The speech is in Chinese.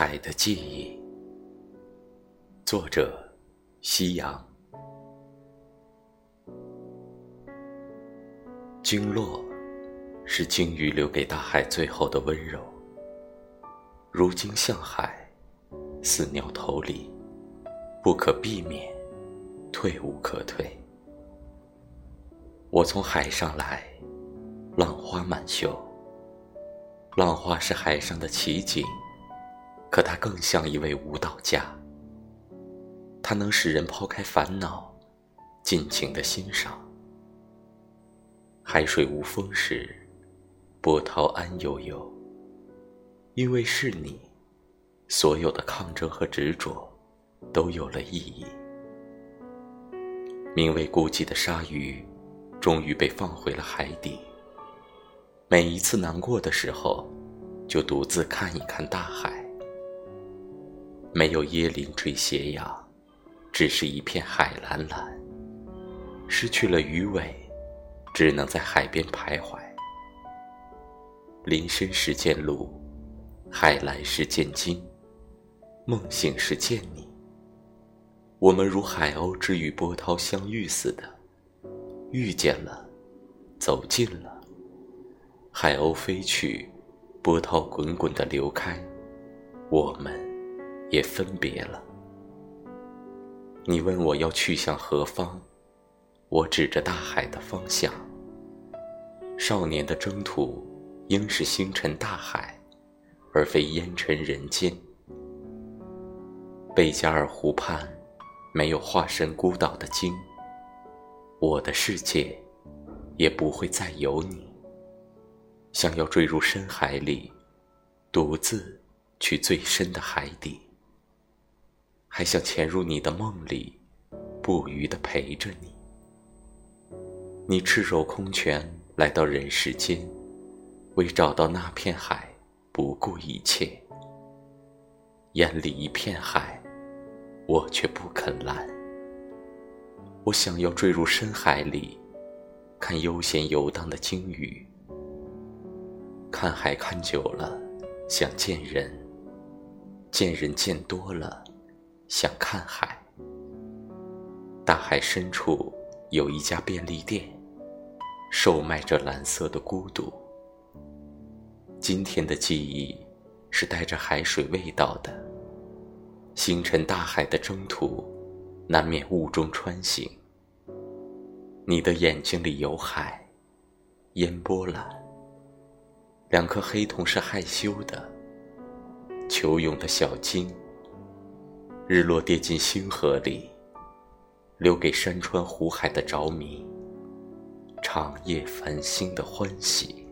海的记忆，作者：夕阳。鲸落，是鲸鱼留给大海最后的温柔。如今向海，似鸟投离，不可避免，退无可退。我从海上来，浪花满袖。浪花是海上的奇景，可它更像一位舞蹈家。它能使人抛开烦恼，尽情的欣赏。海水无风时，波涛安悠悠。因为是你，所有的抗争和执着，都有了意义。名为孤寂的鲨鱼，终于被放回了海底。每一次难过的时候，就独自看一看大海。没有椰林缀斜阳，只是一片海蓝蓝。失去了鱼尾，只能在海边徘徊。林深时见鹿，海蓝时见鲸，梦醒时见你。我们如海鸥之与波涛相遇似的，遇见了，走近了。海鸥飞去，波涛滚滚的流开，我们也分别了。你问我要去向何方，我指着大海的方向。少年的征途应是星辰大海，而非烟尘人间。贝加尔湖畔没有化身孤岛的鲸，我的世界也不会再有你。想要坠入深海里，独自去最深的海底，还想潜入你的梦里，不渝的陪着你。你赤手空拳来到人世间，为找到那片海，不顾一切。眼里一片海，我却不肯蓝。我想要坠入深海里，看悠闲游荡的鲸鱼。看海看久了，想见人；见人见多了，想看海。大海深处有一家便利店，售卖着蓝色的孤独。今天的记忆是带着海水味道的。星辰大海的征途，难免雾中穿行。你的眼睛里有海，烟波澜。两颗黑瞳是害羞的，求泳的小鲸。日落跌进星河里，留给山川湖海的着迷，长夜繁星的欢喜。